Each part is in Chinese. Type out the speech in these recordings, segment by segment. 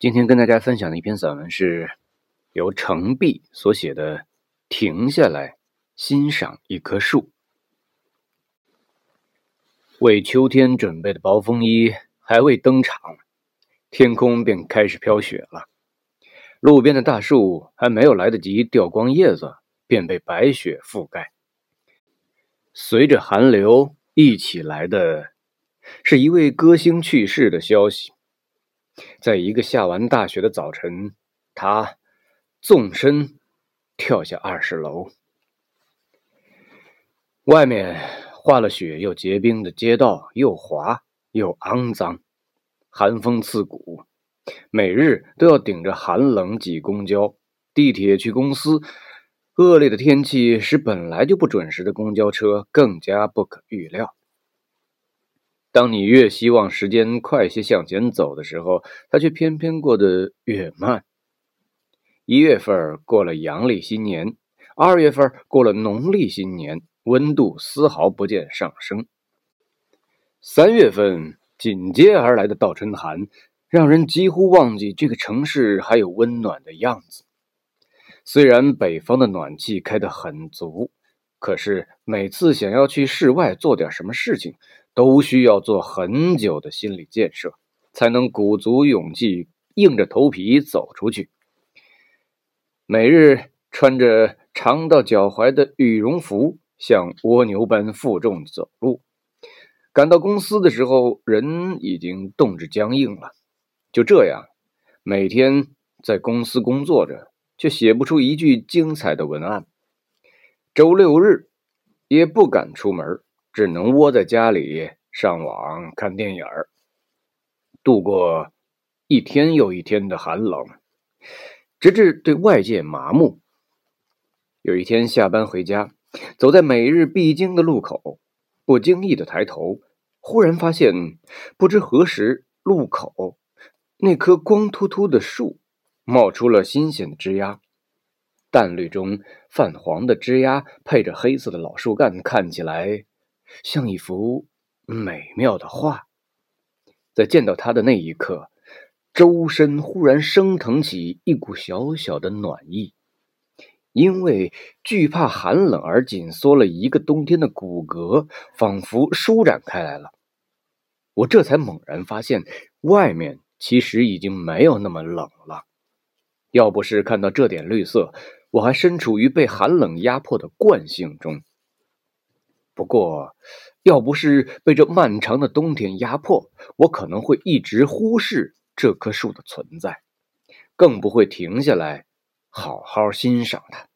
今天跟大家分享的一篇散文是由程璧所写的《停下来欣赏一棵树》。为秋天准备的薄风衣还未登场，天空便开始飘雪了。路边的大树还没有来得及掉光叶子，便被白雪覆盖。随着寒流一起来的，是一位歌星去世的消息。在一个下完大雪的早晨，他纵身跳下二十楼。外面化了雪又结冰的街道又滑又肮脏，寒风刺骨，每日都要顶着寒冷挤公交、地铁去公司。恶劣的天气使本来就不准时的公交车更加不可预料。当你越希望时间快些向前走的时候，它却偏偏过得越慢。一月份过了阳历新年，二月份过了农历新年，温度丝毫不见上升。三月份紧接而来的倒春寒，让人几乎忘记这个城市还有温暖的样子。虽然北方的暖气开得很足，可是每次想要去室外做点什么事情，都需要做很久的心理建设，才能鼓足勇气，硬着头皮走出去。每日穿着长到脚踝的羽绒服，像蜗牛般负重走路。赶到公司的时候，人已经冻至僵硬了。就这样，每天在公司工作着，却写不出一句精彩的文案。周六日也不敢出门。只能窝在家里上网看电影儿，度过一天又一天的寒冷，直至对外界麻木。有一天下班回家，走在每日必经的路口，不经意的抬头，忽然发现，不知何时路口那棵光秃秃的树冒出了新鲜的枝丫，淡绿中泛黄的枝丫配着黑色的老树干，看起来。像一幅美妙的画，在见到他的那一刻，周身忽然升腾起一股小小的暖意，因为惧怕寒冷而紧缩了一个冬天的骨骼，仿佛舒展开来了。我这才猛然发现，外面其实已经没有那么冷了。要不是看到这点绿色，我还身处于被寒冷压迫的惯性中。不过，要不是被这漫长的冬天压迫，我可能会一直忽视这棵树的存在，更不会停下来好好欣赏它。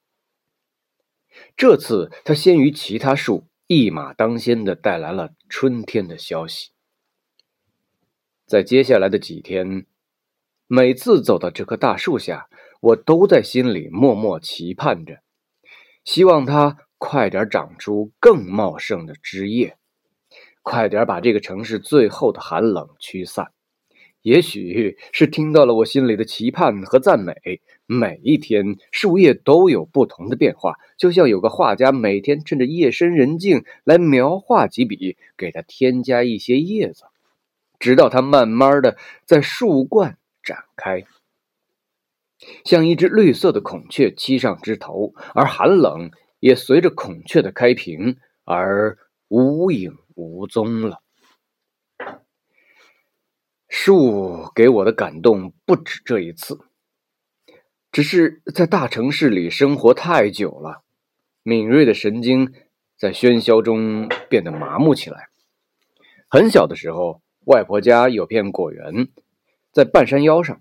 这次，它先于其他树一马当先的带来了春天的消息。在接下来的几天，每次走到这棵大树下，我都在心里默默期盼着，希望它。快点长出更茂盛的枝叶，快点把这个城市最后的寒冷驱散。也许是听到了我心里的期盼和赞美，每一天树叶都有不同的变化，就像有个画家每天趁着夜深人静来描画几笔，给它添加一些叶子，直到它慢慢的在树冠展开，像一只绿色的孔雀栖上枝头，而寒冷。也随着孔雀的开屏而无影无踪了。树给我的感动不止这一次，只是在大城市里生活太久了，敏锐的神经在喧嚣中变得麻木起来。很小的时候，外婆家有片果园，在半山腰上，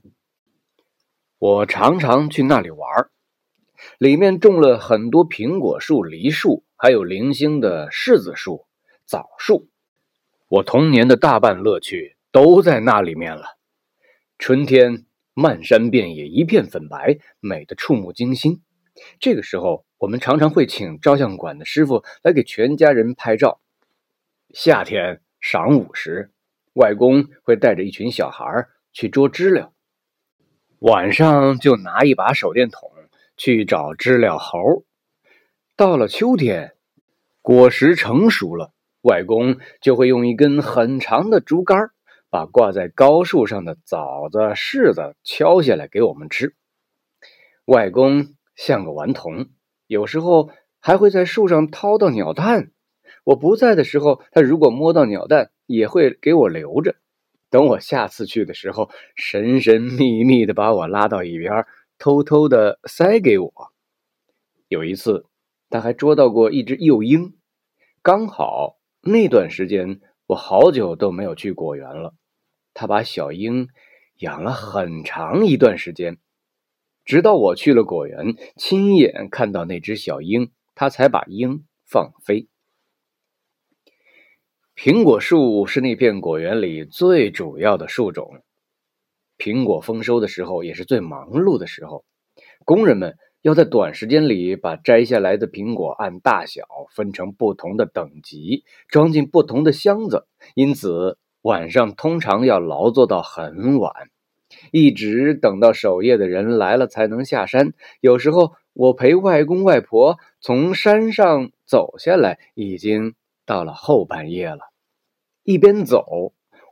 我常常去那里玩里面种了很多苹果树、梨树，还有零星的柿子树、枣树。我童年的大半乐趣都在那里面了。春天，漫山遍野一片粉白，美得触目惊心。这个时候，我们常常会请照相馆的师傅来给全家人拍照。夏天晌午时，外公会带着一群小孩去捉知了，晚上就拿一把手电筒。去找知了猴。到了秋天，果实成熟了，外公就会用一根很长的竹竿把挂在高树上的枣子、柿子敲下来给我们吃。外公像个顽童，有时候还会在树上掏到鸟蛋。我不在的时候，他如果摸到鸟蛋，也会给我留着。等我下次去的时候，神神秘秘的把我拉到一边，偷偷的塞给我。有一次，他还捉到过一只幼鹰。刚好那段时间，我好久都没有去果园了。他把小鹰养了很长一段时间，直到我去了果园，亲眼看到那只小鹰，他才把鹰放飞。苹果树是那片果园里最主要的树种，苹果丰收的时候也是最忙碌的时候，工人们要在短时间里把摘下来的苹果按大小分成不同的等级，装进不同的箱子，因此。晚上通常要劳作到很晚，一直等到守夜的人来了才能下山。有时候我陪外公外婆从山上走下来，已经到了后半夜了。一边走，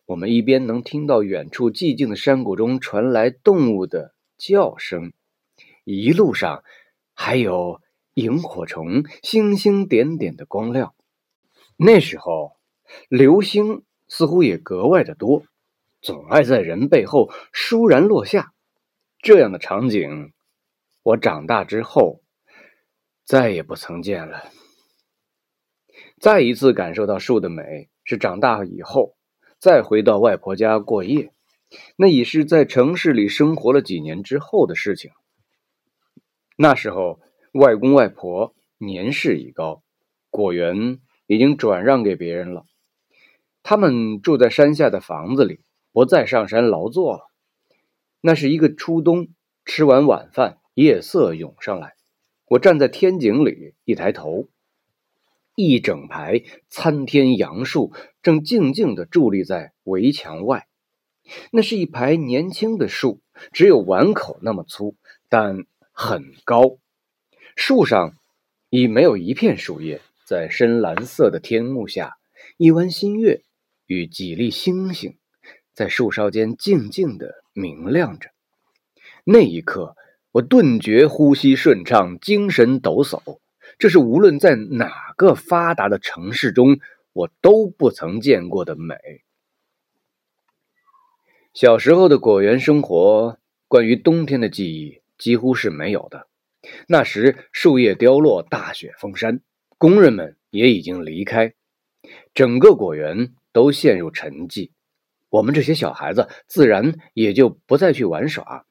我们一边能听到远处寂静的山谷中传来动物的叫声，一路上还有萤火虫星星点点的光亮。那时候，流星。似乎也格外的多，总爱在人背后倏然落下。这样的场景，我长大之后再也不曾见了。再一次感受到树的美，是长大以后再回到外婆家过夜，那已是在城市里生活了几年之后的事情。那时候，外公外婆年事已高，果园已经转让给别人了。他们住在山下的房子里，不再上山劳作了。那是一个初冬，吃完晚饭，夜色涌上来。我站在天井里，一抬头，一整排参天杨树正静静地伫立在围墙外。那是一排年轻的树，只有碗口那么粗，但很高。树上已没有一片树叶，在深蓝色的天幕下，一弯新月。与几粒星星在树梢间静静的明亮着。那一刻，我顿觉呼吸顺畅，精神抖擞。这是无论在哪个发达的城市中，我都不曾见过的美。小时候的果园生活，关于冬天的记忆几乎是没有的。那时树叶凋落，大雪封山，工人们也已经离开，整个果园。都陷入沉寂，我们这些小孩子自然也就不再去玩耍。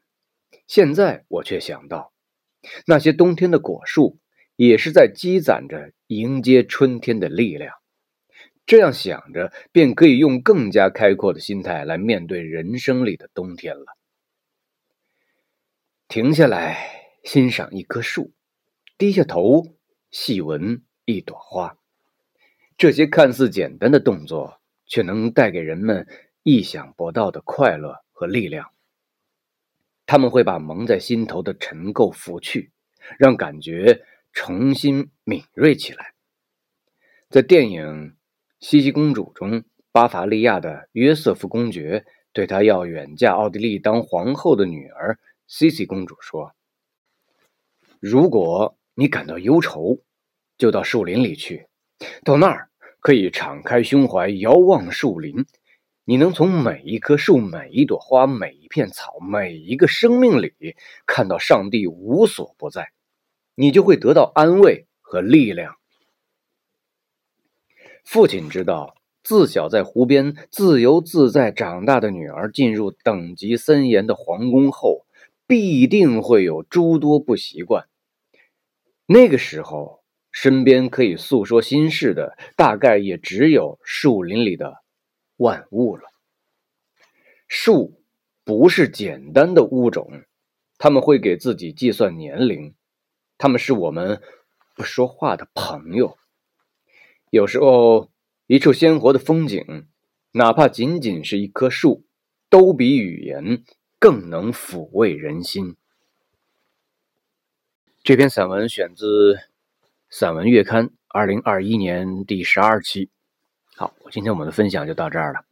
现在我却想到，那些冬天的果树也是在积攒着迎接春天的力量。这样想着，便可以用更加开阔的心态来面对人生里的冬天了。停下来欣赏一棵树，低下头细闻一朵花，这些看似简单的动作。却能带给人们意想不到的快乐和力量。他们会把蒙在心头的尘垢拂去，让感觉重新敏锐起来。在电影《茜茜公主》中，巴伐利亚的约瑟夫公爵对他要远嫁奥地利当皇后的女儿茜茜公主说：“如果你感到忧愁，就到树林里去，到那儿。”可以敞开胸怀遥望树林，你能从每一棵树、每一朵花、每一片草、每一个生命里看到上帝无所不在，你就会得到安慰和力量。父亲知道，自小在湖边自由自在长大的女儿进入等级森严的皇宫后，必定会有诸多不习惯。那个时候。身边可以诉说心事的，大概也只有树林里的万物了。树不是简单的物种，他们会给自己计算年龄，他们是我们不说话的朋友。有时候，一处鲜活的风景，哪怕仅仅是一棵树，都比语言更能抚慰人心。这篇散文选自。散文月刊，二零二一年第十二期。好，今天我们的分享就到这儿了。